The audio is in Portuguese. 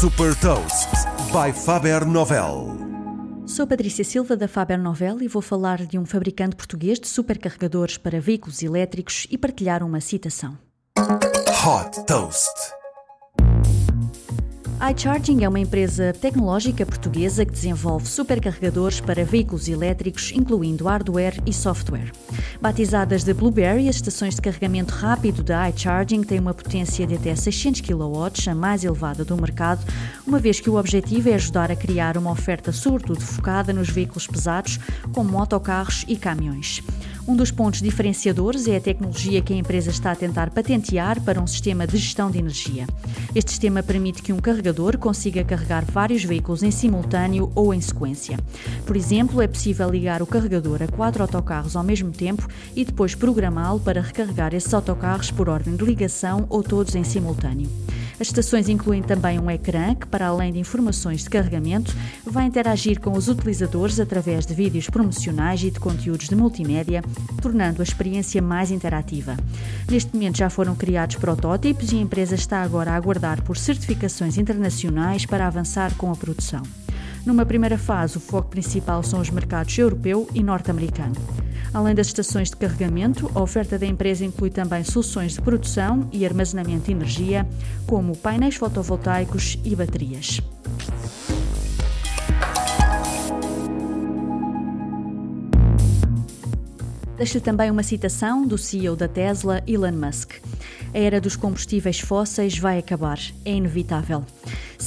Super Toast by Faber Novel. Sou Patrícia Silva da Faber Novel e vou falar de um fabricante português de supercarregadores para veículos elétricos e partilhar uma citação. Hot Toast iCharging é uma empresa tecnológica portuguesa que desenvolve supercarregadores para veículos elétricos, incluindo hardware e software. Batizadas de Blueberry, as estações de carregamento rápido da iCharging têm uma potência de até 600 kW, a mais elevada do mercado, uma vez que o objetivo é ajudar a criar uma oferta sobretudo focada nos veículos pesados, como autocarros e caminhões. Um dos pontos diferenciadores é a tecnologia que a empresa está a tentar patentear para um sistema de gestão de energia. Este sistema permite que um carregador consiga carregar vários veículos em simultâneo ou em sequência. Por exemplo, é possível ligar o carregador a quatro autocarros ao mesmo tempo e depois programá-lo para recarregar esses autocarros por ordem de ligação ou todos em simultâneo. As estações incluem também um ecrã que, para além de informações de carregamento, vai interagir com os utilizadores através de vídeos promocionais e de conteúdos de multimédia, tornando a experiência mais interativa. Neste momento já foram criados protótipos e a empresa está agora a aguardar por certificações internacionais para avançar com a produção. Numa primeira fase, o foco principal são os mercados europeu e norte-americano. Além das estações de carregamento, a oferta da empresa inclui também soluções de produção e armazenamento de energia, como painéis fotovoltaicos e baterias. Deixo também uma citação do CEO da Tesla, Elon Musk. A era dos combustíveis fósseis vai acabar, é inevitável.